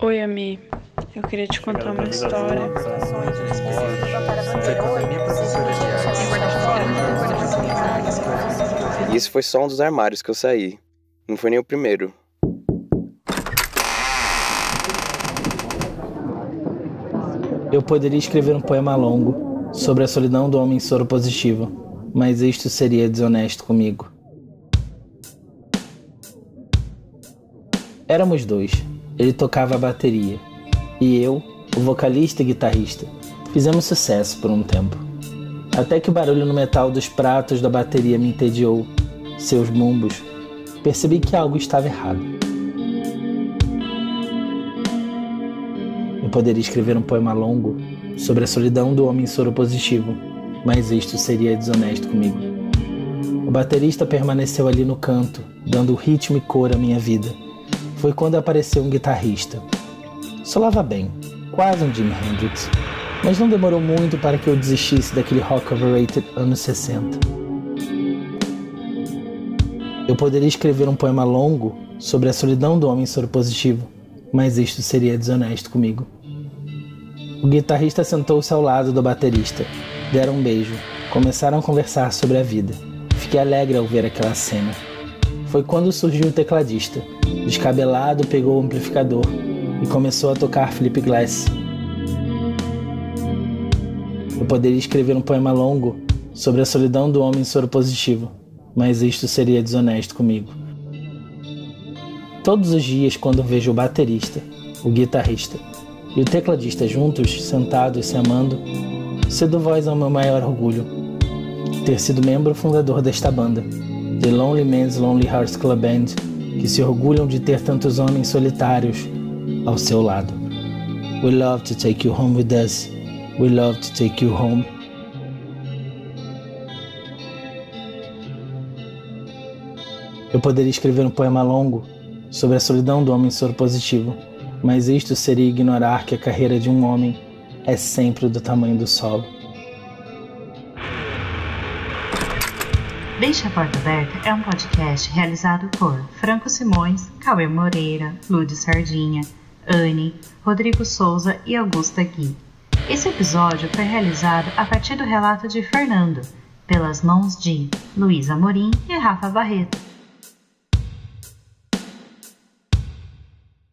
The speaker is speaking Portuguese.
Oi, Ami. Eu queria te contar uma história. Isso foi só um dos armários que eu saí. Não foi nem o primeiro. Eu poderia escrever um poema longo sobre a solidão do homem soro positivo, mas isto seria desonesto comigo. Éramos dois. Ele tocava a bateria e eu, o vocalista e guitarrista. Fizemos sucesso por um tempo. Até que o barulho no metal dos pratos da bateria me entediou, seus bumbos. Percebi que algo estava errado. Eu poderia escrever um poema longo sobre a solidão do homem soropositivo, mas isto seria desonesto comigo. O baterista permaneceu ali no canto, dando ritmo e cor à minha vida. Foi quando apareceu um guitarrista. Solava bem, quase um Jimi Hendrix, mas não demorou muito para que eu desistisse daquele rock overrated anos 60. Eu poderia escrever um poema longo sobre a solidão do homem soropositivo, mas isto seria desonesto comigo. O guitarrista sentou-se ao lado do baterista, deram um beijo, começaram a conversar sobre a vida. Fiquei alegre ao ver aquela cena. Foi quando surgiu o tecladista. Descabelado, pegou o amplificador e começou a tocar Flip Glass. Eu poderia escrever um poema longo sobre a solidão do homem soropositivo, mas isto seria desonesto comigo. Todos os dias, quando vejo o baterista, o guitarrista e o tecladista juntos, sentados, se amando, cedo voz ao meu maior orgulho, ter sido membro fundador desta banda, The Lonely Man's Lonely Hearts Club Band, que se orgulham de ter tantos homens solitários ao seu lado. We love to take you home with us. We love to take you home. Eu poderia escrever um poema longo sobre a solidão do homem soro positivo, mas isto seria ignorar que a carreira de um homem é sempre do tamanho do solo. Deixa a Porta Aberta é um podcast realizado por Franco Simões, Cauê Moreira, Lúdio Sardinha, Anne, Rodrigo Souza e Augusta Gui. Esse episódio foi realizado a partir do relato de Fernando, pelas mãos de Luísa Morim e Rafa Barreto.